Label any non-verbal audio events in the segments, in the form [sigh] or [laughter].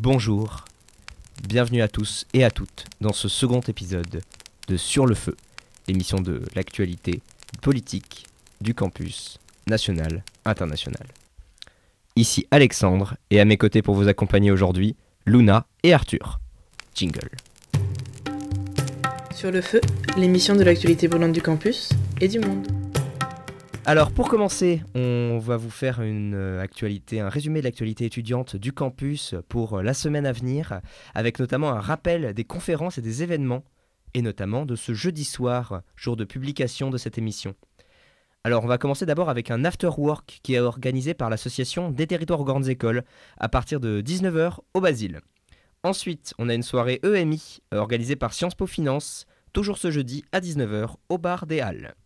Bonjour, bienvenue à tous et à toutes dans ce second épisode de Sur le Feu, l'émission de l'actualité politique du campus national, international. Ici Alexandre et à mes côtés pour vous accompagner aujourd'hui, Luna et Arthur. Jingle. Sur le feu, l'émission de l'actualité brûlante du campus et du monde. Alors pour commencer, on va vous faire euh, un résumé de l'actualité étudiante du campus pour euh, la semaine à venir, avec notamment un rappel des conférences et des événements, et notamment de ce jeudi soir, jour de publication de cette émission. Alors on va commencer d'abord avec un after work qui est organisé par l'association des territoires aux grandes écoles à partir de 19h au Basile. Ensuite, on a une soirée EMI euh, organisée par Sciences Po Finance, toujours ce jeudi à 19h au bar des Halles.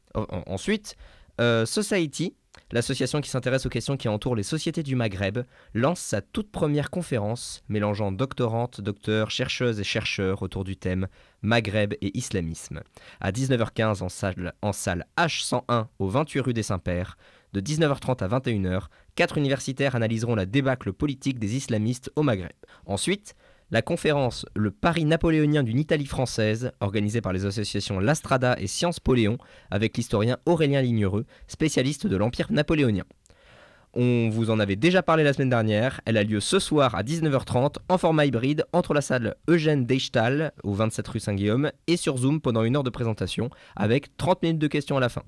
Ensuite, Society, l'association qui s'intéresse aux questions qui entourent les sociétés du Maghreb, lance sa toute première conférence mélangeant doctorantes, docteurs, chercheuses et chercheurs autour du thème Maghreb et islamisme. À 19h15 en salle, en salle H101 au 28 rue des Saints-Pères, de 19h30 à 21h, quatre universitaires analyseront la débâcle politique des islamistes au Maghreb. Ensuite, la conférence Le Paris napoléonien d'une Italie française, organisée par les associations L'Astrada et Sciences Poléon, avec l'historien Aurélien Lignereux, spécialiste de l'Empire napoléonien. On vous en avait déjà parlé la semaine dernière, elle a lieu ce soir à 19h30 en format hybride entre la salle Eugène Deichtal au 27 rue Saint-Guillaume et sur Zoom pendant une heure de présentation avec 30 minutes de questions à la fin.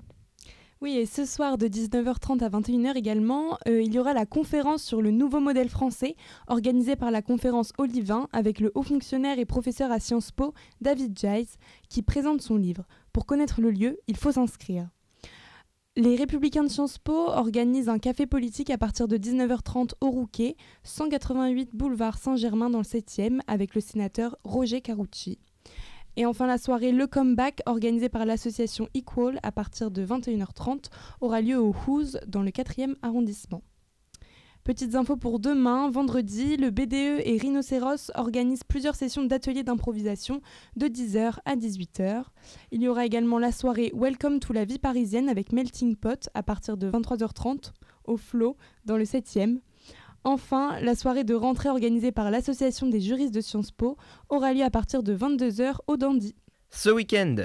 Oui, et ce soir de 19h30 à 21h également, euh, il y aura la conférence sur le nouveau modèle français, organisée par la conférence Olivin avec le haut fonctionnaire et professeur à Sciences Po, David Giles, qui présente son livre. Pour connaître le lieu, il faut s'inscrire. Les Républicains de Sciences Po organisent un café politique à partir de 19h30 au Rouquet, 188 boulevard Saint-Germain dans le 7e, avec le sénateur Roger Carucci. Et enfin, la soirée Le Comeback, organisée par l'association Equal à partir de 21h30, aura lieu au Who's dans le 4e arrondissement. Petites infos pour demain, vendredi, le BDE et Rhinocéros organisent plusieurs sessions d'ateliers d'improvisation de 10h à 18h. Il y aura également la soirée Welcome to la vie parisienne avec Melting Pot à partir de 23h30 au Flow dans le 7e. Enfin, la soirée de rentrée organisée par l'Association des juristes de Sciences Po aura lieu à partir de 22h au Dandy. Ce week-end,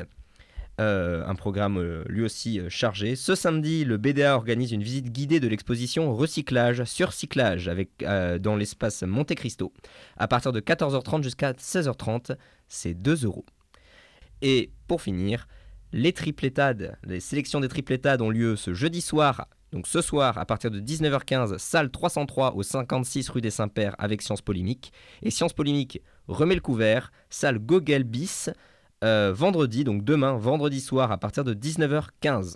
euh, un programme euh, lui aussi euh, chargé. Ce samedi, le BDA organise une visite guidée de l'exposition Recyclage sur Cyclage avec, dans l'espace Monte Cristo. À partir de 14h30 jusqu'à 16h30, c'est 2 euros. Et pour finir, les triplétades, les sélections des triplétades ont lieu ce jeudi soir donc ce soir, à partir de 19h15, salle 303 au 56 rue des Saints-Pères avec Sciences Polémiques. Et Sciences Polémiques remet le couvert, salle Gogel bis, euh, vendredi, donc demain, vendredi soir, à partir de 19h15.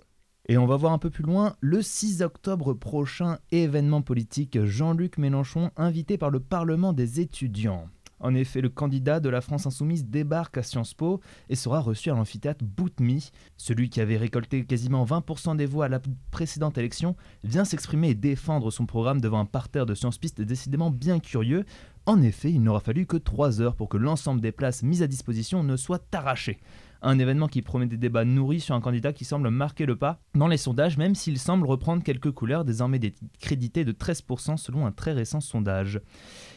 Et on va voir un peu plus loin, le 6 octobre prochain, événement politique, Jean-Luc Mélenchon invité par le Parlement des étudiants. En effet, le candidat de la France insoumise débarque à Sciences Po et sera reçu à l'amphithéâtre Boutmy. Celui qui avait récolté quasiment 20% des voix à la précédente élection vient s'exprimer et défendre son programme devant un parterre de Sciences Pistes décidément bien curieux. En effet, il n'aura fallu que 3 heures pour que l'ensemble des places mises à disposition ne soient arrachées. Un événement qui promet des débats nourris sur un candidat qui semble marquer le pas dans les sondages, même s'il semble reprendre quelques couleurs désormais crédité de 13% selon un très récent sondage.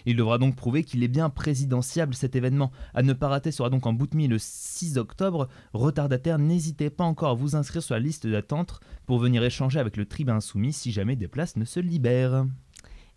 Il devra donc prouver qu'il est bien présidentiable cet événement. À ne pas rater sera donc en bout de le 6 octobre. Retardataire, n'hésitez pas encore à vous inscrire sur la liste d'attente pour venir échanger avec le tribun soumis si jamais des places ne se libèrent.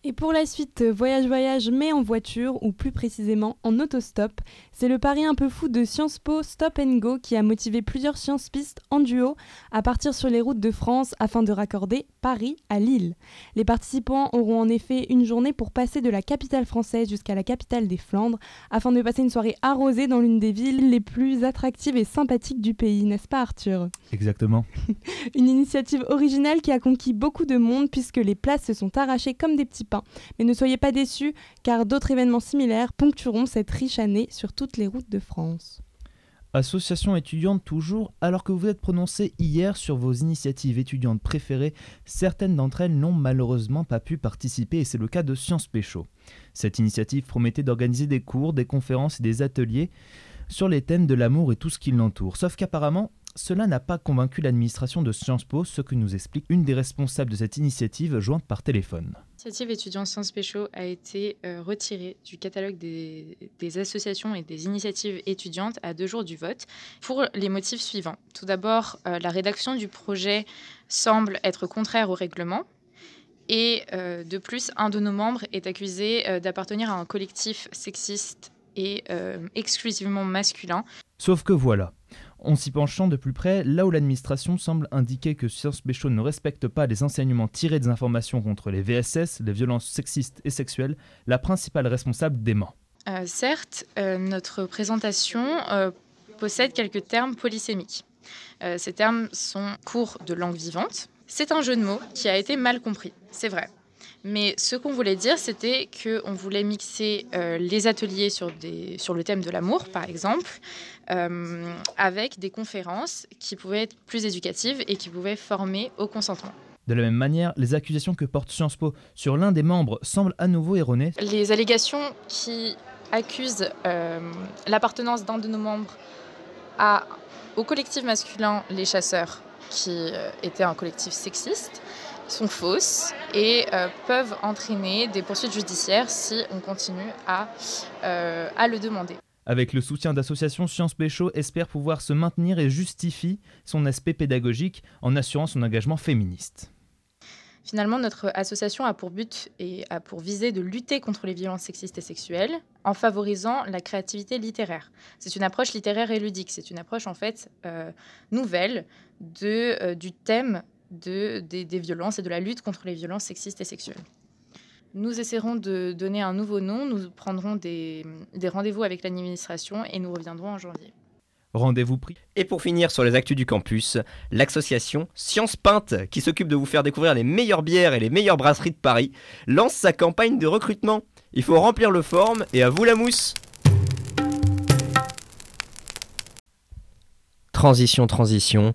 Et pour la suite, euh, voyage voyage mais en voiture ou plus précisément en autostop, c'est le pari un peu fou de Sciences Po Stop and Go qui a motivé plusieurs sciences pistes en duo à partir sur les routes de France afin de raccorder Paris à Lille. Les participants auront en effet une journée pour passer de la capitale française jusqu'à la capitale des Flandres afin de passer une soirée arrosée dans l'une des villes les plus attractives et sympathiques du pays, n'est-ce pas Arthur? Exactement. [laughs] une initiative originale qui a conquis beaucoup de monde puisque les places se sont arrachées comme des petits mais ne soyez pas déçus, car d'autres événements similaires ponctueront cette riche année sur toutes les routes de France. Association étudiante toujours, alors que vous êtes prononcé hier sur vos initiatives étudiantes préférées, certaines d'entre elles n'ont malheureusement pas pu participer et c'est le cas de Sciences Pécho. Cette initiative promettait d'organiser des cours, des conférences et des ateliers sur les thèmes de l'amour et tout ce qui l'entoure. Sauf qu'apparemment, Cela n'a pas convaincu l'administration de Sciences Po, ce que nous explique une des responsables de cette initiative jointe par téléphone. L'initiative étudiante Sciences Pécho a été euh, retirée du catalogue des, associations et des initiatives étudiantes à deux jours du vote pour les motifs suivants. Tout d'abord, euh, la rédaction du projet semble être contraire au règlement. Et euh, de plus, un de nos membres est accusé d'appartenir à un collectif sexiste et exclusivement masculin. Sauf que voilà, en s'y penchant de plus près, là où l'administration semble indiquer que Sciences Pécho ne respecte pas les enseignements tirés des informations contre les VSS, les violences sexistes et sexuelles, la principale responsable dément. Euh, certes, euh, notre présentation euh, possède quelques termes polysémiques. ces termes sont courts de langue vivante. C'est un jeu de mots qui a été mal compris, c'est vrai. Mais ce qu'on voulait dire, c'était qu'on voulait mixer euh, les ateliers sur, des, sur le thème de l'amour, par exemple, euh, avec des conférences qui pouvaient être plus éducatives et qui pouvaient former au consentement. De la même manière, les accusations que porte Sciences Po sur l'un des membres semblent à nouveau erronées. Les allégations qui accusent euh, l'appartenance d'un de nos membres à, au collectif masculin Les Chasseurs, qui était un collectif sexiste, sont fausses et euh, peuvent entraîner des poursuites judiciaires si on continue à, euh, à le demander. Avec le soutien d'associations, Sciences Pécho espère pouvoir se maintenir et justifie son aspect pédagogique en assurant son engagement féministe. Finalement, notre association a pour but et a pour visée de lutter contre les violences sexistes et sexuelles en favorisant la créativité littéraire. C'est une approche littéraire et ludique. C'est une approche en fait euh, nouvelle de, du thème de, des, violences et de la lutte contre les violences sexistes et sexuelles. Nous essaierons de donner un nouveau nom, nous prendrons des, rendez-vous avec l'administration et nous reviendrons en janvier. Rendez-vous pris. Et pour finir sur les actus du campus, l'association Science Peinte, qui s'occupe de vous faire découvrir les meilleures bières et les meilleures brasseries de Paris, lance sa campagne de recrutement. Il faut remplir le forme et à vous la mousse. Transition, transition.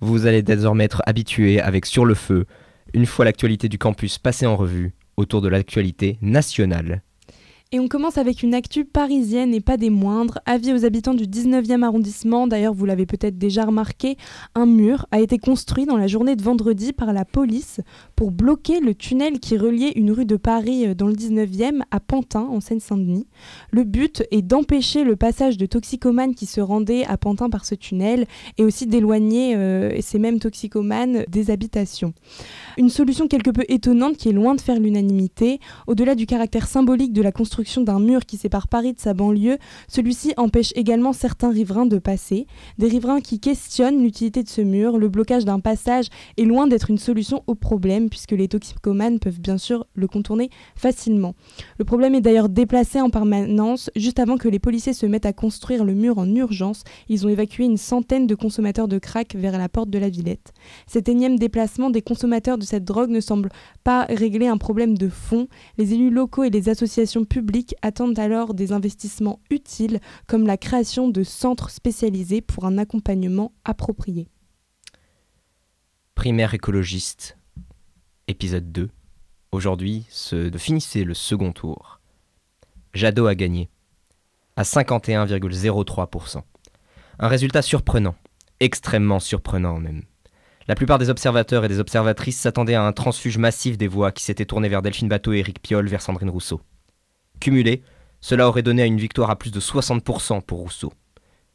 Vous allez désormais être habitué avec Sur le Feu, une fois l'actualité du campus passée en revue, autour de l'actualité nationale. Et on commence avec une actu parisienne et pas des moindres. Avis aux habitants du 19e arrondissement, d'ailleurs vous l'avez peut-être déjà remarqué, un mur a été construit dans la journée de vendredi par la police pour bloquer le tunnel qui reliait une rue de Paris euh, dans le 19e à Pantin en Seine-Saint-Denis. Le but est d'empêcher le passage de toxicomanes qui se rendaient à Pantin par ce tunnel et aussi d'éloigner euh, ces mêmes toxicomanes des habitations. Une solution quelque peu étonnante qui est loin de faire l'unanimité. Au-delà du caractère symbolique de la construction d'un mur qui sépare Paris de sa banlieue, celui-ci empêche également certains riverains de passer. Des riverains qui questionnent l'utilité de ce mur. Le blocage d'un passage est loin d'être une solution au problème puisque les toxicomanes peuvent bien sûr le contourner facilement. Le problème est d'ailleurs déplacé en permanence. Juste avant que les policiers se mettent à construire le mur en urgence, ils ont évacué une centaine de consommateurs de crack vers la porte de la Villette. Cet énième déplacement des consommateurs de cette drogue ne semble pas régler un problème de fond. Les élus locaux et les associations publiques attendent alors des investissements utiles comme la création de centres spécialisés pour un accompagnement approprié. Primaire écologiste, épisode 2. Aujourd'hui, se finissait le second tour. Jadot a gagné, à 51,03%. Un résultat surprenant, extrêmement surprenant même. La plupart des observateurs et des observatrices s'attendaient à un transfuge massif des voix qui s'étaient tournées vers Delphine Bateau et Éric Piolle vers Sandrine Rousseau. Cumulé, cela aurait donné à une victoire à plus de 60% pour Rousseau.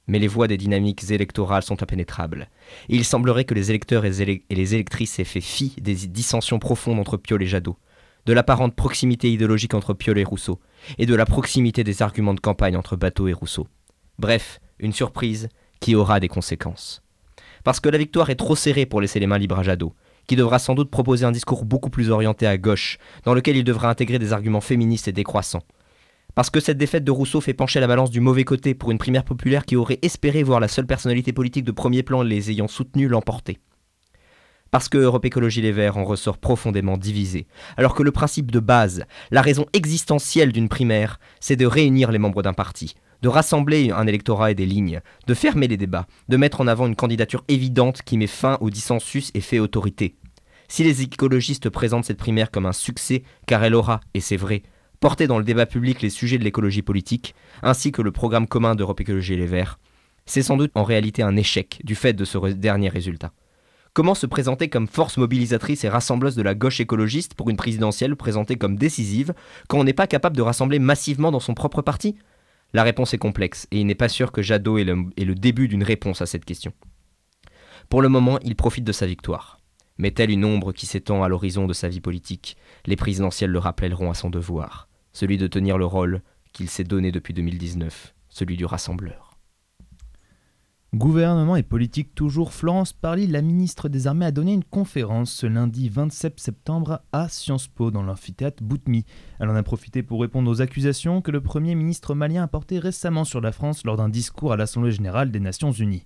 Mais les voix des dynamiques électorales sont impénétrables. Il semblerait que les électeurs et les électrices aient fait fi des dissensions profondes entre Piolle et Jadot, de l'apparente proximité idéologique entre Piolle et Rousseau, et de la proximité des arguments de campagne entre Bateau et Rousseau. Bref, une surprise qui aura des conséquences parce que la victoire est trop serrée pour laisser les mains libres à Jadot, qui devra sans doute proposer un discours beaucoup plus orienté à gauche, dans lequel il devra intégrer des arguments féministes et décroissants. Parce que cette défaite de Rousseau fait pencher la balance du mauvais côté pour une primaire populaire qui aurait espéré voir la seule personnalité politique de premier plan les ayant soutenus l'emporter. Parce que Europe Écologie Les Verts en ressort profondément divisé, alors que le principe de base, la raison existentielle d'une primaire, c'est de réunir les membres d'un parti, de rassembler un électorat et des lignes, de fermer les débats, de mettre en avant une candidature évidente qui met fin au dissensus et fait autorité. Si les écologistes présentent cette primaire comme un succès, car elle aura, et c'est vrai, porté dans le débat public les sujets de l'écologie politique, ainsi que le programme commun d'Europe Écologie et les Verts, C'est sans doute en réalité un échec du fait de ce dernier résultat. Comment se présenter comme force mobilisatrice et rassembleuse de la gauche écologiste pour une présidentielle présentée comme décisive quand on n'est pas capable de rassembler massivement dans son propre parti? La réponse est complexe et il n'est pas sûr que Jadot ait le début d'une réponse à cette question. Pour le moment, il profite de sa victoire. Mais telle une ombre qui s'étend à l'horizon de sa vie politique, les présidentielles le rappelleront à son devoir, celui de tenir le rôle qu'il s'est donné depuis 2019, celui du rassembleur. Gouvernement et politique toujours, Florence Parly, la ministre des Armées, a donné une conférence ce lundi 27 septembre à Sciences Po dans l'amphithéâtre Boutmi. Elle en a profité pour répondre aux accusations que le Premier ministre malien a portées récemment sur la France lors d'un discours à l'Assemblée générale des Nations unies.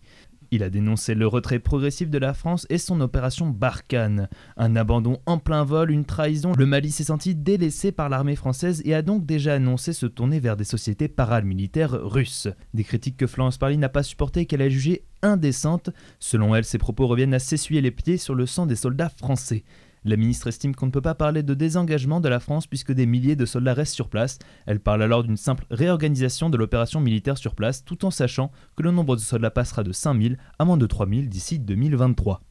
Il a dénoncé le retrait progressif de la France et son opération Barkhane. Un abandon en plein vol, une trahison. Le Mali s'est senti délaissé par l'armée française et a donc déjà annoncé se tourner vers des sociétés paramilitaires russes. Des critiques que Florence Parly n'a pas supportées et qu'elle a jugées indécentes. Selon elle, ses propos reviennent à s'essuyer les pieds sur le sang des soldats français. La ministre estime qu'on ne peut pas parler de désengagement de la France puisque des milliers de soldats restent sur place. Elle parle alors d'une simple réorganisation de l'opération militaire sur place tout en sachant que le nombre de soldats passera de 5000 à moins de 3000 d'ici 2023.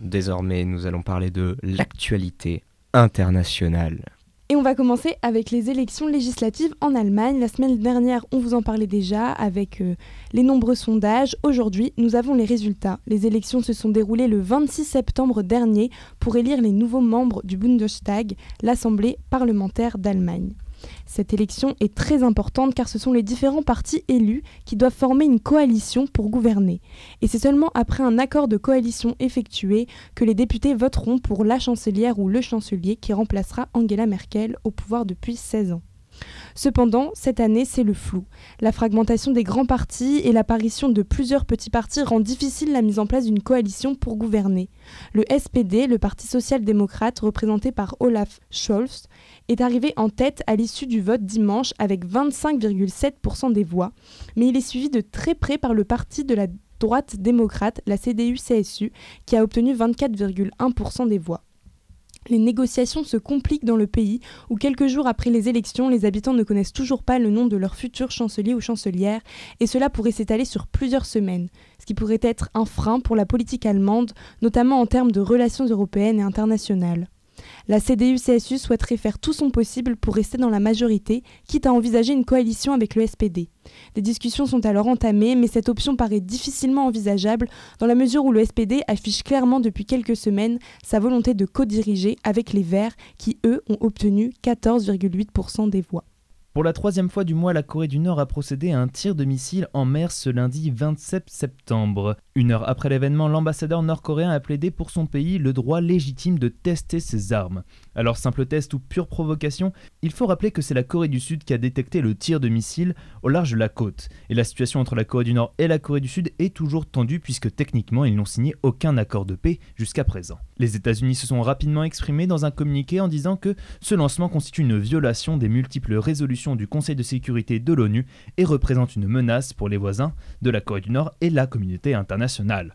Désormais, nous allons parler de l'actualité internationale. Et on va commencer avec les élections législatives en Allemagne. La semaine dernière, on vous en parlait déjà avec euh, les nombreux sondages. Aujourd'hui, nous avons les résultats. Les élections se sont déroulées le 26 septembre dernier pour élire les nouveaux membres du Bundestag, l'Assemblée parlementaire d'Allemagne. Cette élection est très importante car ce sont les différents partis élus qui doivent former une coalition pour gouverner. Et c'est seulement après un accord de coalition effectué que les députés voteront pour la chancelière ou le chancelier qui remplacera Angela Merkel au pouvoir depuis 16 ans. Cependant, cette année, c'est le flou. La fragmentation des grands partis et l'apparition de plusieurs petits partis rend difficile la mise en place d'une coalition pour gouverner. Le SPD, le Parti social-démocrate représenté par Olaf Scholz, est arrivé en tête à l'issue du vote dimanche avec 25,7% des voix, mais il est suivi de très près par le parti de la droite démocrate, la CDU-CSU, qui a obtenu 24,1% des voix. Les négociations se compliquent dans le pays où quelques jours après les élections, les habitants ne connaissent toujours pas le nom de leur futur chancelier ou chancelière et cela pourrait s'étaler sur plusieurs semaines, ce qui pourrait être un frein pour la politique allemande, notamment en termes de relations européennes et internationales. La CDU-CSU souhaiterait faire tout son possible pour rester dans la majorité, quitte à envisager une coalition avec le SPD. Des discussions sont alors entamées, mais cette option paraît difficilement envisageable dans la mesure où le SPD affiche clairement depuis quelques semaines sa volonté de co-diriger avec les Verts, qui eux ont obtenu 14,8% des voix. Pour la troisième fois du mois, la Corée du Nord a procédé à un tir de missile en mer ce lundi 27 septembre. Une heure après l'événement, l'ambassadeur nord-coréen a plaidé pour son pays le droit légitime de tester ses armes. Alors simple test ou pure provocation, il faut rappeler que c'est la Corée du Sud qui a détecté le tir de missile au large de la côte. Et la situation entre la Corée du Nord et la Corée du Sud est toujours tendue puisque techniquement ils n'ont signé aucun accord de paix jusqu'à présent. Les États-Unis se sont rapidement exprimés dans un communiqué en disant que ce lancement constitue une violation des multiples résolutions du Conseil de sécurité de l'ONU et représente une menace pour les voisins de la Corée du Nord et la communauté internationale.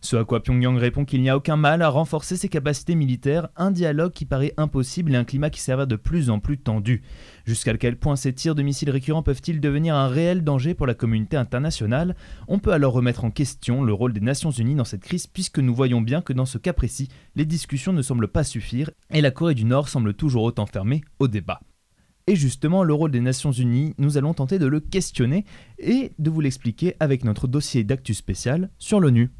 Ce à quoi Pyongyang répond qu'il n'y a aucun mal à renforcer ses capacités militaires, un dialogue qui paraît impossible et un climat qui s'avère de plus en plus tendu. Jusqu'à quel point ces tirs de missiles récurrents peuvent-ils devenir un réel danger pour la communauté internationale? On peut alors remettre en question le rôle des Nations Unies dans cette crise puisque nous voyons bien que dans ce cas précis, les discussions ne semblent pas suffire et la Corée du Nord semble toujours autant fermée au débat. Et justement, le rôle des Nations Unies, nous allons tenter de le questionner et de vous l'expliquer avec notre dossier d'actu spécial sur l'ONU.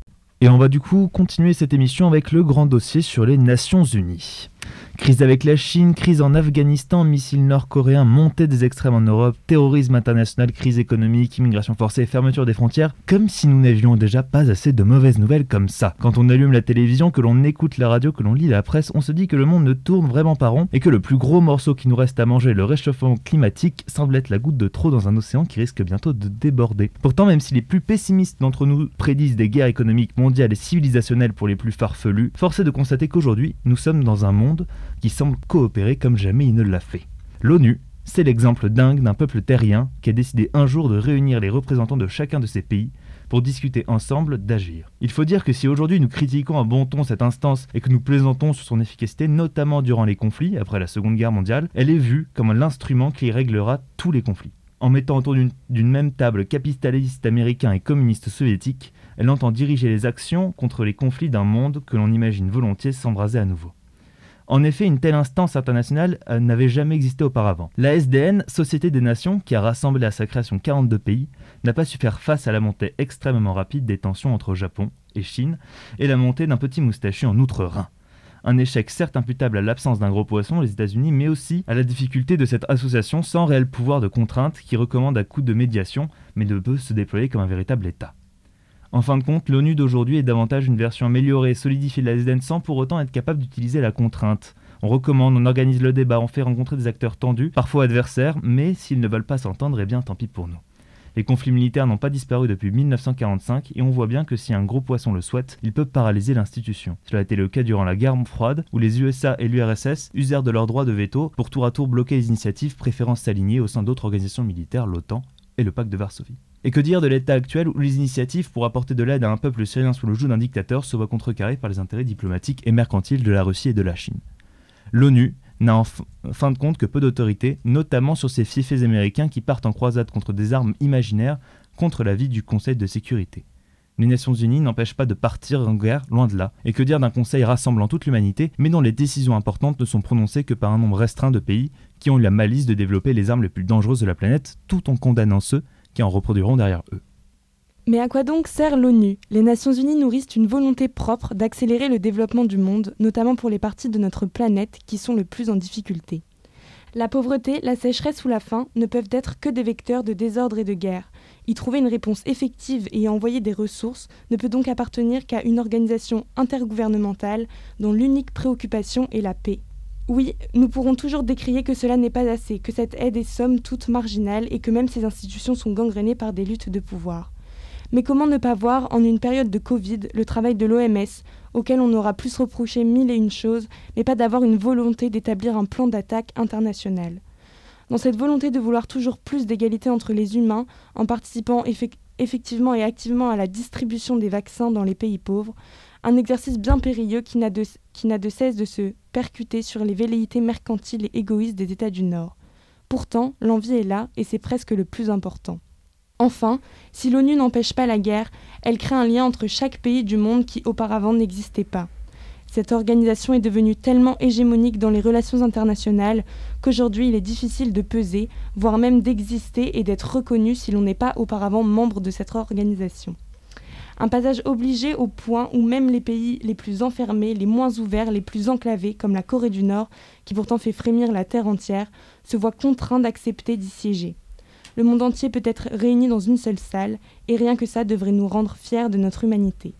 Et on va du coup continuer cette émission avec le grand dossier sur les Nations Unies. Crise avec la Chine, crise en Afghanistan, missiles nord-coréens, montée des extrêmes en Europe, terrorisme international, crise économique, immigration forcée, fermeture des frontières, comme si nous n'avions déjà pas assez de mauvaises nouvelles comme ça. Quand on allume la télévision, que l'on écoute la radio, que l'on lit la presse, on se dit que le monde ne tourne vraiment pas rond et que le plus gros morceau qui nous reste à manger, le réchauffement climatique, semble être la goutte de trop dans un océan qui risque bientôt de déborder. Pourtant, même si les plus pessimistes d'entre nous prédisent des guerres économiques mondiales et civilisationnelles pour les plus farfelus, force est de constater qu'aujourd'hui, nous sommes dans un monde qui semble coopérer comme jamais il ne l'a fait. L'ONU, c'est l'exemple dingue d'un peuple terrien qui a décidé un jour de réunir les représentants de chacun de ces pays pour discuter ensemble d'agir. Il faut dire que si aujourd'hui nous critiquons à bon ton cette instance et que nous plaisantons sur son efficacité, notamment durant les conflits après la Seconde Guerre mondiale, elle est vue comme l'instrument qui réglera tous les conflits. En mettant autour d'une même table capitaliste américain et communiste soviétique, elle entend diriger les actions contre les conflits d'un monde que l'on imagine volontiers s'embraser à nouveau. En effet, une telle instance internationale euh, n'avait jamais existé auparavant. La SDN, Société des Nations, qui a rassemblé à sa création 42 pays, n'a pas su faire face à la montée extrêmement rapide des tensions entre Japon et Chine et la montée d'un petit moustachu en outre-Rhin. Un échec certes imputable à l'absence d'un gros poisson, les États-Unis, mais aussi à la difficulté de cette association sans réel pouvoir de contrainte qui recommande à coup de médiation, mais ne peut se déployer comme un véritable État. En fin de compte, l'ONU d'aujourd'hui est davantage une version améliorée et solidifiée de la SDN sans pour autant être capable d'utiliser la contrainte. On recommande, on organise le débat, on fait rencontrer des acteurs tendus, parfois adversaires, mais s'ils ne veulent pas s'entendre, eh bien tant pis pour nous. Les conflits militaires n'ont pas disparu depuis 1945 et on voit bien que si un gros poisson le souhaite, il peut paralyser l'institution. Cela a été le cas durant la guerre froide où les USA et l'URSS usèrent de leur droit de veto pour tour à tour bloquer les initiatives préférant s'aligner au sein d'autres organisations militaires, l'OTAN et le pacte de Varsovie. Et que dire de l'état actuel où les initiatives pour apporter de l'aide à un peuple syrien sous le joug d'un dictateur se voient contrecarrées par les intérêts diplomatiques et mercantiles de la Russie et de la Chine? L'ONU n'a en fin de compte que peu d'autorité, notamment sur ces fiefs américains qui partent en croisade contre des armes imaginaires contre la vie du Conseil de sécurité. Les Nations Unies n'empêchent pas de partir en guerre, loin de là. Et que dire d'un Conseil rassemblant toute l'humanité, mais dont les décisions importantes ne sont prononcées que par un nombre restreint de pays qui ont eu la malice de développer les armes les plus dangereuses de la planète, tout en condamnant ceux en reproduiront derrière eux. Mais à quoi donc sert l'ONU? Les Nations Unies nourrissent une volonté propre d'accélérer le développement du monde, notamment pour les parties de notre planète qui sont le plus en difficulté. La pauvreté, la sécheresse ou la faim ne peuvent être que des vecteurs de désordre et de guerre. Y trouver une réponse effective et envoyer des ressources ne peut donc appartenir qu'à une organisation intergouvernementale dont l'unique préoccupation est la paix. Oui, nous pourrons toujours décrier que cela n'est pas assez, que cette aide est somme toute marginale et que même ces institutions sont gangrénées par des luttes de pouvoir. Mais comment ne pas voir, en une période de Covid, le travail de l'OMS, auquel on aura plus reproché mille et une choses, mais pas d'avoir une volonté d'établir un plan d'attaque international? Dans cette volonté de vouloir toujours plus d'égalité entre les humains, en participant effectivement et activement à la distribution des vaccins dans les pays pauvres, un exercice bien périlleux qui n'a de, cesse de se percuter sur les velléités mercantiles et égoïstes des États du Nord. Pourtant, l'envie est là et c'est presque le plus important. Enfin, si l'ONU n'empêche pas la guerre, elle crée un lien entre chaque pays du monde qui auparavant n'existait pas. Cette organisation est devenue tellement hégémonique dans les relations internationales qu'aujourd'hui il est difficile de peser, voire même d'exister et d'être reconnu si l'on n'est pas auparavant membre de cette organisation. Un passage obligé au point où même les pays les plus enfermés, les moins ouverts, les plus enclavés, comme la Corée du Nord, qui pourtant fait frémir la terre entière, se voient contraints d'accepter d'y siéger. Le monde entier peut être réuni dans une seule salle, et rien que ça devrait nous rendre fiers de notre humanité.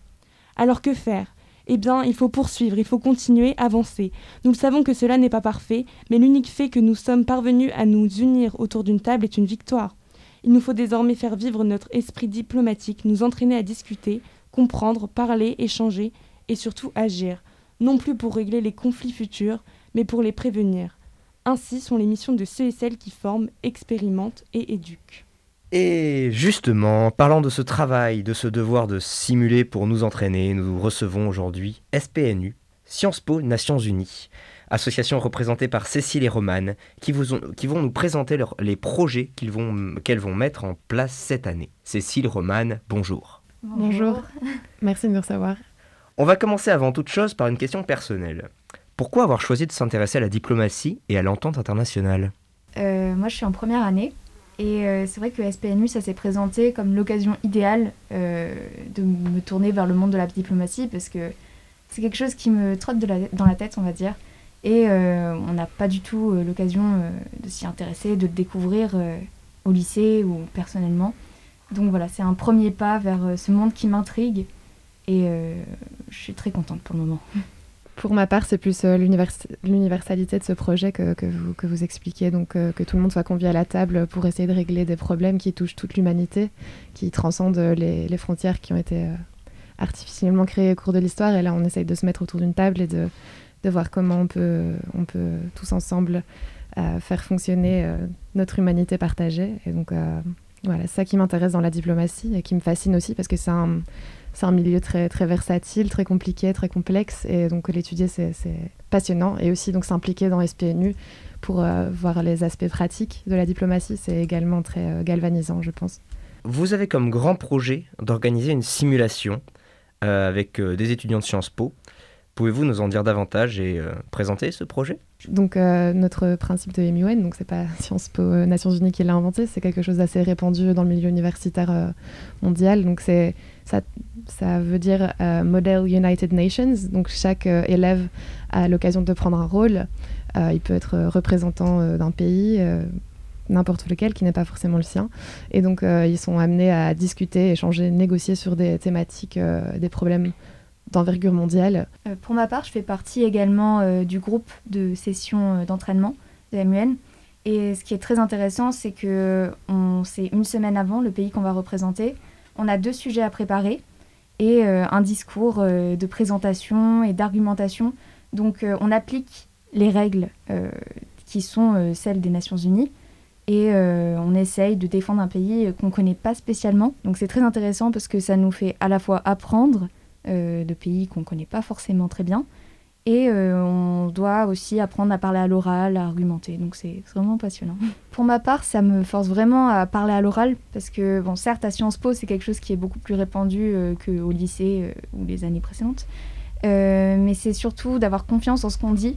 Alors que faire? Eh bien, il faut poursuivre, il faut continuer, avancer. Nous le savons que cela n'est pas parfait, mais l'unique fait que nous sommes parvenus à nous unir autour d'une table est une victoire. Il nous faut désormais faire vivre notre esprit diplomatique, nous entraîner à discuter, comprendre, parler, échanger et surtout agir, non plus pour régler les conflits futurs, mais pour les prévenir. Ainsi sont les missions de ceux et celles qui forment, expérimentent et éduquent. Et justement, parlant de ce travail, de ce devoir de simuler pour nous entraîner, nous recevons aujourd'hui SPNU, Sciences Po Nations Unies association représentée par Cécile et Romane, qui, vous qui vont nous présenter les projets qu'elles vont, qu'elles vont mettre en place cette année. Cécile, Romane, bonjour. Bonjour, merci de me recevoir. On va commencer avant toute chose par une question personnelle. Pourquoi avoir choisi de s'intéresser à la diplomatie et à l'entente internationale? Euh, Moi, je suis en première année et euh, c'est vrai que SPNU, ça s'est présenté comme l'occasion idéale euh, de me tourner vers le monde de la diplomatie parce que c'est quelque chose qui me trotte de la, dans la tête, on va dire. Et euh, on n'a pas du tout euh, l'occasion euh, de s'y intéresser, de le découvrir au lycée ou personnellement. Donc voilà, c'est un premier pas vers ce monde qui m'intrigue et je suis très contente pour le moment. Pour ma part, c'est plus l'universalité de ce projet que, que vous, expliquez, donc que tout le monde soit convié à la table pour essayer de régler des problèmes qui touchent toute l'humanité, qui transcendent les, les, frontières qui ont été artificiellement créées au cours de l'histoire. Et là, on essaye de se mettre autour d'une table et de, de voir comment on peut, on peut tous ensemble euh, faire fonctionner euh, notre humanité partagée. Et donc, euh, Voilà, ça qui m'intéresse dans la diplomatie et qui me fascine aussi parce que c'est un, un milieu très, très versatile, très compliqué, très complexe. Et donc l'étudier, c'est, passionnant. Et aussi donc s'impliquer dans SPNU pour voir les aspects pratiques de la diplomatie, c'est également très galvanisant, je pense. Vous avez comme grand projet d'organiser une simulation avec des étudiants de Sciences Po. Pouvez-vous nous en dire davantage et présenter ce projet? Donc notre principe de MUN, donc c'est pas [laughs] Sciences Po Nations Unies qui l'a inventé, c'est quelque chose d'assez répandu dans le milieu universitaire mondial. Donc c'est ça, veut dire Model United Nations. Donc chaque élève a l'occasion de prendre un rôle euh, il peut être représentant euh, d'un pays euh, n'importe lequel, qui n'est pas forcément le sien. Et donc, ils sont amenés à discuter, échanger, négocier sur des thématiques, des problèmes d'envergure mondiale. pour ma part, je fais partie également du groupe de sessions d'entraînement de MUN. Et ce qui est très intéressant, c'est que c'est une semaine avant le pays qu'on va représenter. On a deux sujets à préparer et un discours de présentation et d'argumentation. Donc, on applique les règles euh, qui sont euh, celles des Nations Unies et euh, on essaye de défendre un pays qu'on ne connaît pas spécialement. Donc c'est très intéressant parce que ça nous fait à la fois apprendre de pays qu'on ne connaît pas forcément très bien et on doit aussi apprendre à parler à l'oral, à argumenter. Donc c'est vraiment passionnant. [laughs] Pour ma part, ça me force vraiment à parler à l'oral parce que, bon, certes, à Sciences Po, c'est quelque chose qui est beaucoup plus répandu qu'au lycée ou les années précédentes. mais c'est surtout d'avoir confiance en ce qu'on dit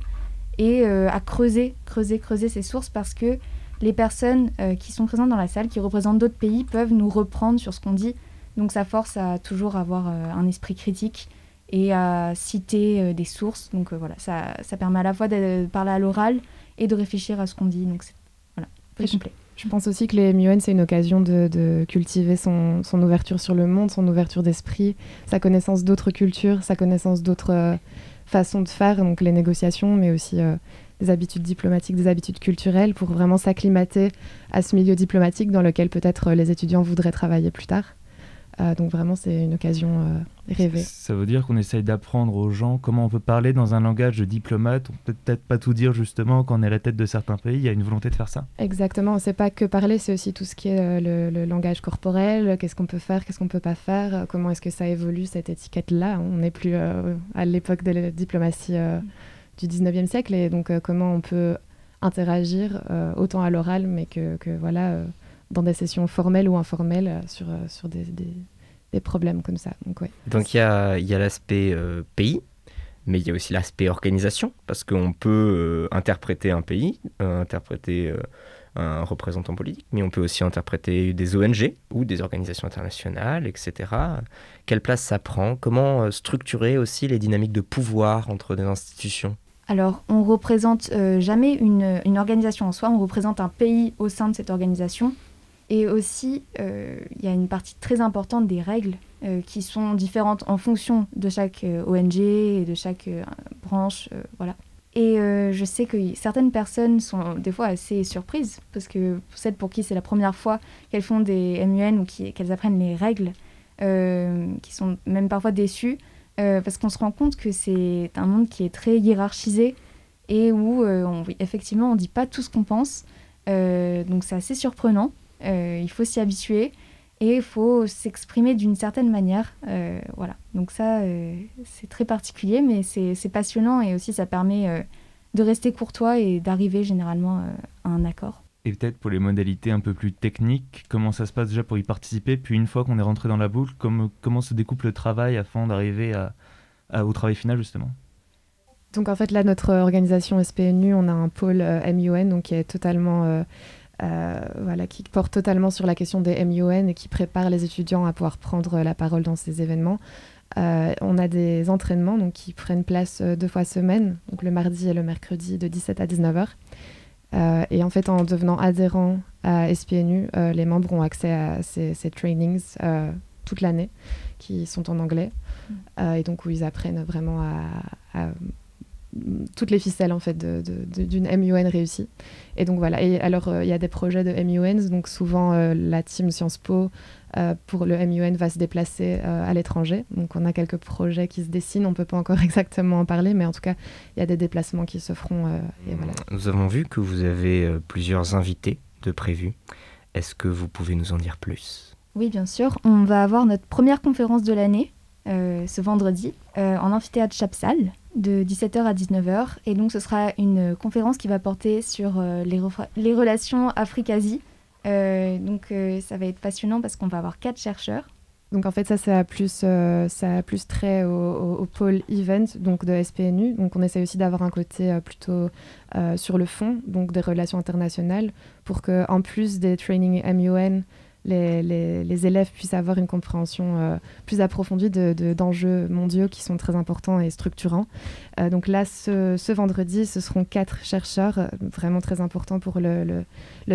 et euh, à creuser, creuser, creuser ces sources parce que les personnes euh, qui sont présentes dans la salle, qui représentent d'autres pays, peuvent nous reprendre sur ce qu'on dit. Donc ça force à toujours avoir euh, un esprit critique et à citer des sources. Donc voilà, ça, ça, permet à la fois de parler à l'oral et de réfléchir à ce qu'on dit. Donc c'est voilà, très complet. Je pense aussi que les MUN, c'est une occasion de, de cultiver son, son, ouverture sur le monde, son ouverture d'esprit, sa connaissance d'autres cultures, sa connaissance d'autres façon de faire, donc les négociations, mais aussi euh, des habitudes diplomatiques, des habitudes culturelles, pour vraiment s'acclimater à ce milieu diplomatique dans lequel peut-être euh, les étudiants voudraient travailler plus tard. Euh, donc vraiment, c'est une occasion euh, rêvée. Ça veut dire qu'on essaye d'apprendre aux gens comment on peut parler dans un langage de diplomate. On peut peut-être pas tout dire justement quand on est à la tête de certains pays. Il y a une volonté de faire ça. Exactement. C'est pas que parler, c'est aussi tout ce qui est euh, le, langage corporel. Qu'est-ce qu'on peut faire, qu'est-ce qu'on peut pas faire. Comment est-ce que ça évolue cette étiquette-là On n'est plus à l'époque de la diplomatie du 19e siècle et donc comment on peut interagir autant à l'oral, mais que, que voilà dans des sessions formelles ou informelles sur, sur des, des problèmes comme ça. Donc Donc il y a, y a l'aspect euh, pays, mais il y a aussi l'aspect organisation, parce qu'on peut euh, interpréter un pays, euh, interpréter un représentant politique, mais on peut aussi interpréter des ONG ou des organisations internationales, etc. Quelle place ça prend? Comment structurer aussi les dynamiques de pouvoir entre des institutions? Alors, on représente jamais une, une, organisation en soi, on représente un pays au sein de cette organisation. Et aussi, euh, il y a une partie très importante des règles euh, qui sont différentes en fonction de chaque euh, ONG et de chaque branche. voilà. Et je sais que certaines personnes sont des fois assez surprises, parce que celles pour qui c'est la première fois qu'elles font des MUN ou qu'elles apprennent les règles, qui sont même parfois déçues, parce qu'on se rend compte que c'est un monde qui est très hiérarchisé et où effectivement on ne dit pas tout ce qu'on pense. donc c'est assez surprenant. Euh, il faut s'y habituer et il faut s'exprimer d'une certaine manière. Euh, voilà. Donc ça, euh, c'est très particulier, mais c'est passionnant et aussi ça permet de rester courtois et d'arriver généralement à un accord. Et peut-être pour les modalités un peu plus techniques, comment ça se passe déjà pour y participer? Puis une fois qu'on est rentré dans la boucle, comment, comment se découpe le travail afin d'arriver à, au travail final justement? Donc en fait là notre organisation SPNU, on a un pôle MUN donc qui est totalement euh, voilà, qui porte totalement sur la question des MUN et qui prépare les étudiants à pouvoir prendre la parole dans ces événements. Euh, on a des entraînements donc, qui prennent place euh, deux fois semaine, donc le mardi et le mercredi de 17 à 19h. et en fait, en devenant adhérent à SPNU, les membres ont accès à ces, trainings toute l'année, qui sont en anglais, mm. et donc où ils apprennent vraiment à toutes les ficelles en fait d'une MUN réussie. Et donc voilà. Et alors euh, il y a des projets de MUNs, donc souvent euh, la team Sciences Po euh, pour le MUN va se déplacer à l'étranger. Donc on a quelques projets qui se dessinent. On peut pas encore [laughs] exactement en parler, mais en tout cas il y a des déplacements qui se feront. Et voilà. Nous avons vu que vous avez plusieurs invités de prévus. Est-ce que vous pouvez nous en dire plus? Oui, bien sûr. On va avoir notre première conférence de l'année ce vendredi en amphithéâtre Chapsal de 17h à 19h. Et donc ce sera une conférence qui va porter sur les, les, relations Afrique-Asie. donc ça va être passionnant parce qu'on va avoir quatre chercheurs donc en fait, ça, ça a plus, euh, ça a plus trait au, pôle event donc de SPNU. Donc on essaie aussi d'avoir un côté euh, plutôt euh, sur le fond, donc des relations internationales, pour que en plus des trainings MUN, les, élèves puissent avoir une compréhension euh, plus approfondie d'enjeux de, mondiaux qui sont très importants et structurants. Euh, donc là, ce, vendredi, ce seront quatre chercheurs euh, vraiment très importants pour le,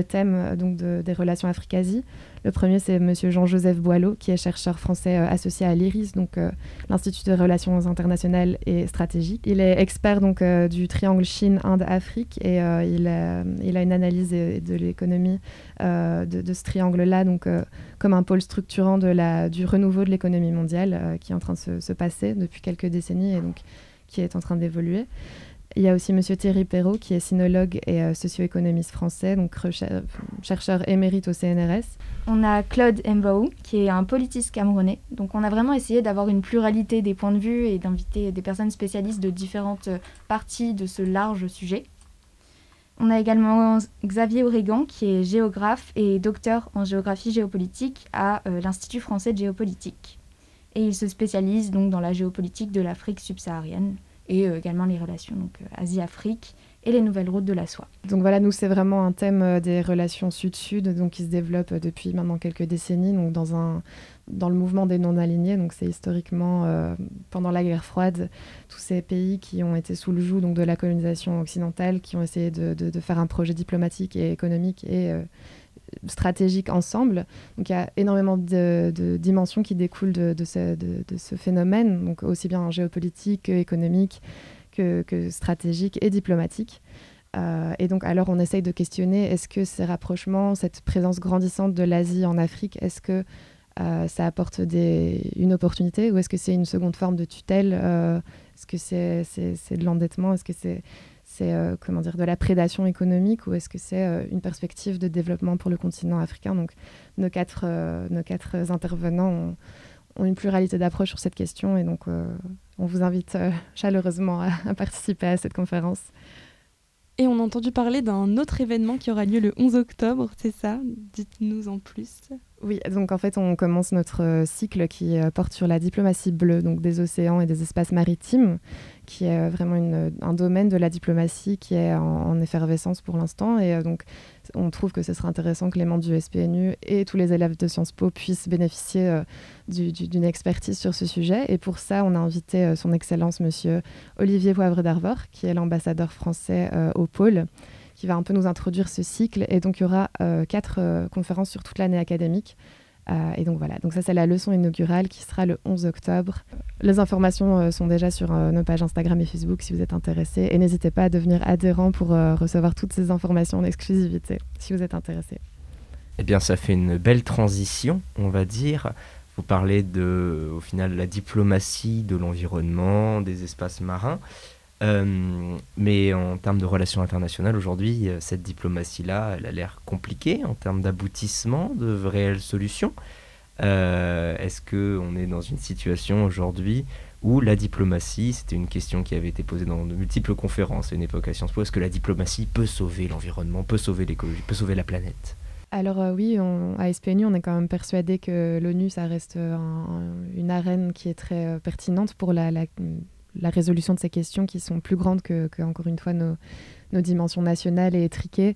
thème des relations Afrique-Asie. Le premier, c'est M. Jean-Joseph Boileau, qui est chercheur français associé à l'IRIS, donc l'Institut de relations internationales et stratégiques. Il est expert donc du triangle Chine-Inde-Afrique et il, a, une analyse de l'économie de, ce triangle-là, donc euh, comme un pôle structurant du renouveau de l'économie mondiale euh, qui est en train de se, passer depuis quelques décennies et donc qui est en train d'évoluer. Il y a aussi M. Thierry Perrault, qui est sinologue et euh, socio-économiste français, donc chercheur émérite au CNRS. On a Claude Mbao, qui est un politiste camerounais. Donc on a vraiment essayé d'avoir une pluralité des points de vue et d'inviter des personnes spécialistes de différentes parties de ce large sujet. On a également Xavier Oregan, qui est géographe et docteur en géographie géopolitique à euh, l'Institut français de géopolitique. Et il se spécialise donc dans la géopolitique de l'Afrique subsaharienne et euh, également les relations donc euh, Asie-Afrique et les nouvelles routes de la soie. Donc voilà, nous c'est vraiment un thème des relations sud-sud donc qui se développe depuis maintenant quelques décennies donc dans un dans le mouvement des non-alignés. Donc, c'est historiquement, euh, pendant la guerre froide, tous ces pays qui ont été sous le joug donc, de la colonisation occidentale, qui ont essayé de, de, faire un projet diplomatique et économique et euh, stratégique ensemble. Donc, il y a énormément de, dimensions qui découlent de, ce, phénomène, donc aussi bien géopolitique que économique, que, que stratégique et diplomatique. Euh, et donc, alors, on essaye de questionner est-ce que ces rapprochements, cette présence grandissante de l'Asie en Afrique, est-ce que euh, ça apporte une opportunité ou est-ce que c'est une seconde forme de tutelle? Euh, Est-ce que c'est de l'endettement? Est-ce que c'est euh, comment dire de la prédation économique ou est-ce que c'est une perspective de développement pour le continent africain? Donc nos quatre, quatre intervenants ont, ont une pluralité d'approches sur cette question et donc on vous invite chaleureusement à, participer à cette conférence. Et on a entendu parler d'un autre événement qui aura lieu le 11 octobre, c'est ça? Dites-nous en plus. Oui, donc en fait, on commence notre euh, cycle qui euh, porte sur la diplomatie bleue, donc des océans et des espaces maritimes, qui est euh, vraiment un domaine de la diplomatie qui est en, effervescence pour l'instant. Et donc, on trouve que ce serait intéressant que les membres du SPNU et tous les élèves de Sciences Po puissent bénéficier d'une expertise sur ce sujet. Et pour ça, on a invité Son Excellence, Monsieur Olivier Poivre d'Arvor, qui est l'ambassadeur français au pôle qui va un peu nous introduire ce cycle. Et donc, il y aura euh, quatre euh, conférences sur toute l'année académique. Euh, et donc voilà, donc ça c'est la leçon inaugurale qui sera le 11 octobre. Les informations sont déjà sur nos pages Instagram et Facebook si vous êtes intéressé. Et n'hésitez pas à devenir adhérent pour recevoir toutes ces informations en exclusivité si vous êtes intéressé. Eh bien, ça fait une belle transition, on va dire. Vous parlez de, au final, la diplomatie, de l'environnement, des espaces marins. Euh, mais en termes de relations internationales, aujourd'hui, euh, cette diplomatie-là, elle a l'air compliquée en termes d'aboutissement, de réelles solutions. Euh, est-ce qu'on est dans une situation aujourd'hui où la diplomatie, c'était une question qui avait été posée dans de multiples conférences à une époque à Sciences Po, est-ce que la diplomatie peut sauver l'environnement, peut sauver l'écologie, peut sauver la planète? Alors oui, à SPNU, on est quand même persuadé que l'ONU, ça reste une arène qui est très pertinente pour la, la la résolution de ces questions qui sont plus grandes que, encore une fois, nos, dimensions nationales et étriquées.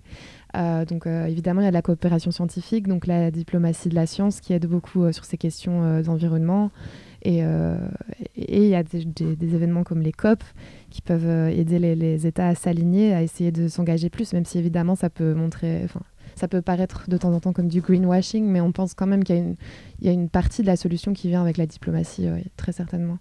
Euh, donc euh, évidemment, il y a la coopération scientifique, donc la diplomatie de la science qui aide beaucoup euh, sur ces questions d'environnement. Et, il y a des, événements comme les COP qui peuvent aider les, États à s'aligner, à essayer de s'engager plus, même si évidemment ça peut montrer, ça peut paraître de temps en temps comme du greenwashing, mais on pense quand même qu'il y, a une partie de la solution qui vient avec la diplomatie, très certainement.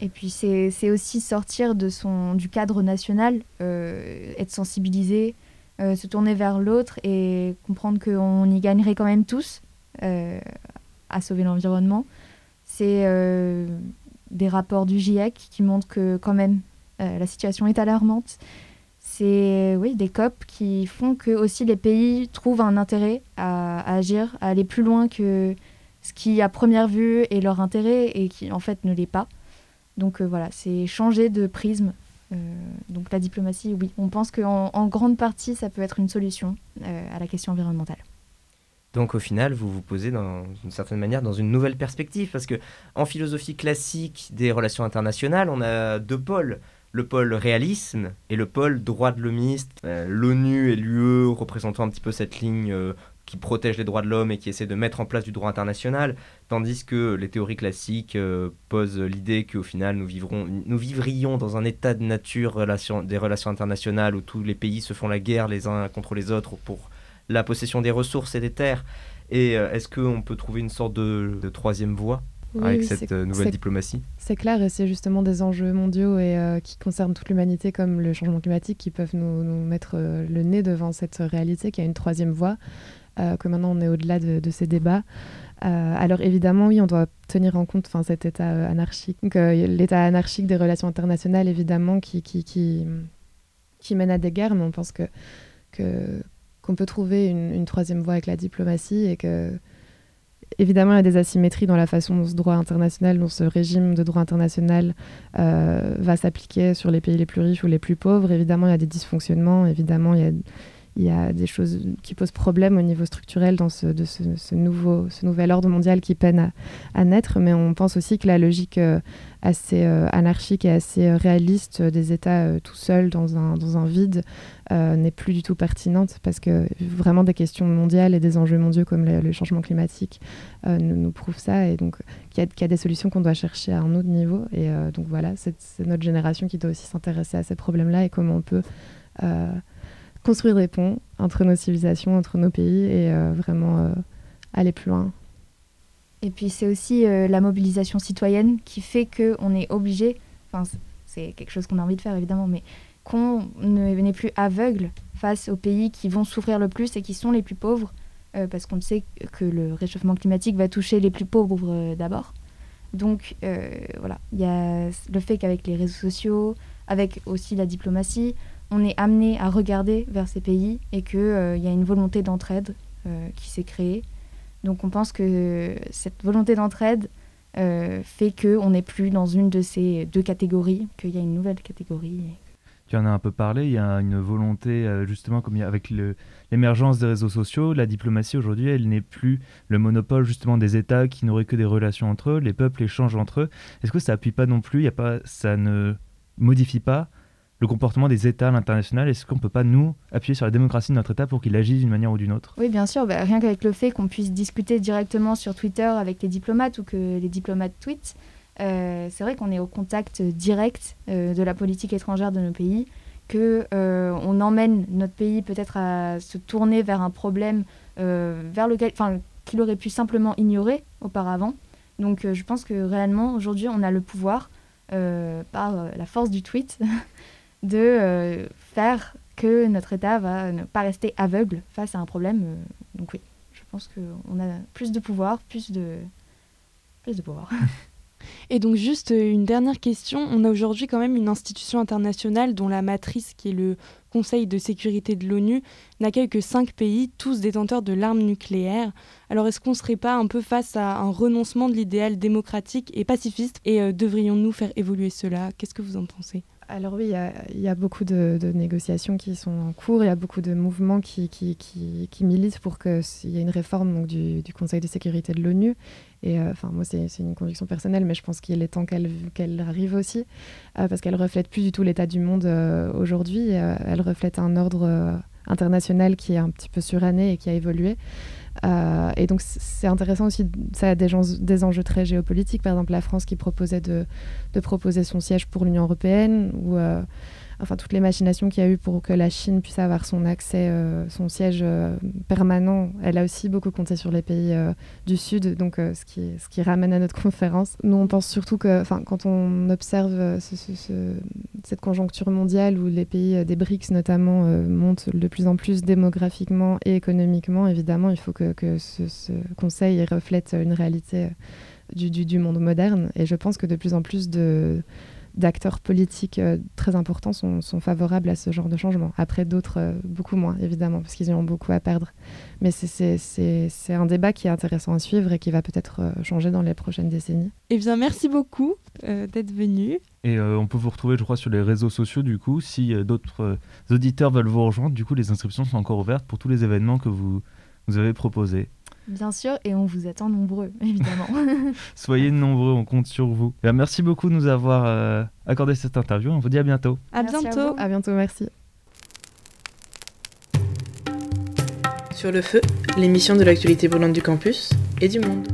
Et puis c'est aussi sortir de son, du cadre national, euh, être sensibilisé, euh, se tourner vers l'autre et comprendre qu'on y gagnerait quand même tous euh, à sauver l'environnement. C'est des rapports du GIEC qui montrent que quand même la situation est alarmante. c'est oui, des COP qui font que aussi les pays trouvent un intérêt à, à, agir, à aller plus loin que ce qui à première vue est leur intérêt et qui en fait ne l'est pas. Donc voilà, c'est changer de prisme euh, donc la diplomatie, oui, on pense qu'en en grande partie, ça peut être une solution euh, à la question environnementale. Donc au final, vous vous posez dans une certaine manière dans une nouvelle perspective, parce que en philosophie classique des relations internationales, on a deux pôles. Le pôle réalisme et le pôle droit de l'homiste. Euh, L'ONU et l'UE représentant un petit peu cette ligne qui protège les droits de l'homme et qui essaie de mettre en place du droit international, tandis que les théories classiques euh, posent l'idée qu'au final nous, vivrons, nous vivrions dans un état de nature relation, des relations internationales où tous les pays se font la guerre les uns contre les autres pour la possession des ressources et des terres. Et euh, est-ce qu'on peut trouver une sorte de, troisième voie avec cette euh, nouvelle diplomatie? C'est clair, et c'est justement des enjeux mondiaux et qui concernent toute l'humanité, comme le changement climatique, qui peuvent nous, nous mettre le nez devant cette réalité qui a une troisième voie. Euh, que maintenant on est au-delà de, ces débats. Euh, alors évidemment, oui, on doit tenir en compte cet état euh, anarchique, l'état anarchique des relations internationales, évidemment, qui, qui, qui, mène à des guerres, mais on pense que, qu'on peut trouver une, troisième voie avec la diplomatie et que, évidemment, il y a des asymétries dans la façon dont ce droit international, dont ce régime de droit international va s'appliquer sur les pays les plus riches ou les plus pauvres. Évidemment, il y a des dysfonctionnements, évidemment, il y a il y a des choses qui posent problème au niveau structurel dans ce, de ce, nouveau, ce nouvel ordre mondial qui peine à, naître, mais on pense aussi que la logique euh, assez euh, anarchique et assez euh, réaliste des États tout seuls dans un, dans un vide n'est plus du tout pertinente parce que vraiment des questions mondiales et des enjeux mondiaux comme le, changement climatique nous, prouvent ça et donc qu'il y, a des solutions qu'on doit chercher à un autre niveau et donc voilà, c'est notre génération qui doit aussi s'intéresser à ces problèmes-là et comment on peut construire des ponts entre nos civilisations, entre nos pays et euh, vraiment euh, aller plus loin. Et puis c'est aussi euh, la mobilisation citoyenne qui fait qu'on est obligé, enfin c'est quelque chose qu'on a envie de faire évidemment, mais qu'on n'est plus aveugle face aux pays qui vont souffrir le plus et qui sont les plus pauvres, parce qu'on sait que le réchauffement climatique va toucher les plus pauvres d'abord. Donc voilà, il y a le fait qu'avec les réseaux sociaux, avec aussi la diplomatie, on est amené à regarder vers ces pays et qu'il euh, y a une volonté d'entraide euh, qui s'est créée. Donc on pense que cette volonté d'entraide euh, fait qu'on n'est plus dans une de ces deux catégories, qu'il y a une nouvelle catégorie. Tu en as un peu parlé, il y a une volonté, justement, comme avec l'émergence des réseaux sociaux, la diplomatie aujourd'hui, elle n'est plus le monopole justement des États qui n'auraient que des relations entre eux, les peuples échangent entre eux. Est-ce que ça appuie pas non plus, y a pas, ça ne modifie pas le comportement des États à l'international Est-ce qu'on ne peut pas, nous, appuyer sur la démocratie de notre État pour qu'il agisse d'une manière ou d'une autre? Oui, bien sûr. Bah, rien qu'avec le fait qu'on puisse discuter directement sur Twitter avec les diplomates ou que les diplomates tweetent, euh, c'est vrai qu'on est au contact direct euh, de la politique étrangère de nos pays, que euh, emmène notre pays peut-être à se tourner vers un problème vers lequel, qu'il aurait pu simplement ignorer auparavant. Donc, je pense que réellement aujourd'hui, on a le pouvoir par la force du tweet [laughs] de euh, faire que notre État va ne pas rester aveugle face à un problème. Euh, donc oui, je pense qu'on a plus de pouvoir, plus de, plus de pouvoir. [laughs] Et donc juste euh, une dernière question, on a aujourd'hui quand même une institution internationale dont la matrice, qui est le Conseil de sécurité de l'ONU, n'accueille que cinq pays, tous détenteurs de l'arme nucléaire. Alors est-ce qu'on ne serait pas un peu face à un renoncement de l'idéal démocratique et pacifiste? Et devrions-nous faire évoluer cela? Qu'est-ce que vous en pensez? Alors oui, il y, a beaucoup de, négociations qui sont en cours, il y a beaucoup de mouvements qui, militent pour qu'il y ait une réforme du, Conseil de sécurité de l'ONU. Et euh, enfin, moi, c'est une conviction personnelle, mais je pense qu'il est temps qu'elle arrive aussi, euh, parce qu'elle reflète plus du tout l'état du monde euh, aujourd'hui. elle reflète un ordre international qui est un petit peu suranné et qui a évolué. Euh, et donc c'est intéressant aussi, ça a des, enjeux très géopolitiques. Par exemple, la France qui proposait de, de proposer son siège pour l'Union européenne, euh, enfin toutes les machinations qu'il y a eu pour que la Chine puisse avoir son accès, euh, son siège euh, permanent, elle a aussi beaucoup compté sur les pays euh, du Sud, donc ce, qui, ramène à notre [laughs] conférence. Nous, on pense surtout que quand on observe cette conjoncture mondiale où les pays des BRICS notamment montent de plus en plus démographiquement et économiquement, évidemment, il faut que, ce, conseil reflète une réalité du monde moderne. Et je pense que de plus en plus de d'acteurs politiques euh, très importants sont, sont, favorables à ce genre de changement. Après, d'autres, euh, beaucoup moins, évidemment, parce qu'ils ont beaucoup à perdre. Mais c'est un débat qui est intéressant à suivre et qui va peut-être euh, changer dans les prochaines décennies. Eh bien, merci beaucoup d'être venu. Et on peut vous retrouver, je crois, sur les réseaux sociaux, du coup. Si d'autres auditeurs veulent vous rejoindre, du coup, les inscriptions sont encore ouvertes pour tous les événements que vous, vous avez proposés. Bien sûr, et on vous attend nombreux, [laughs] évidemment. [laughs] Soyez nombreux, on compte sur vous. Eh merci beaucoup de nous avoir euh, accordé cette interview. On vous dit à bientôt. À bientôt. À, à bientôt, merci. Sur le feu, l'émission de l'actualité brûlante du campus et du monde.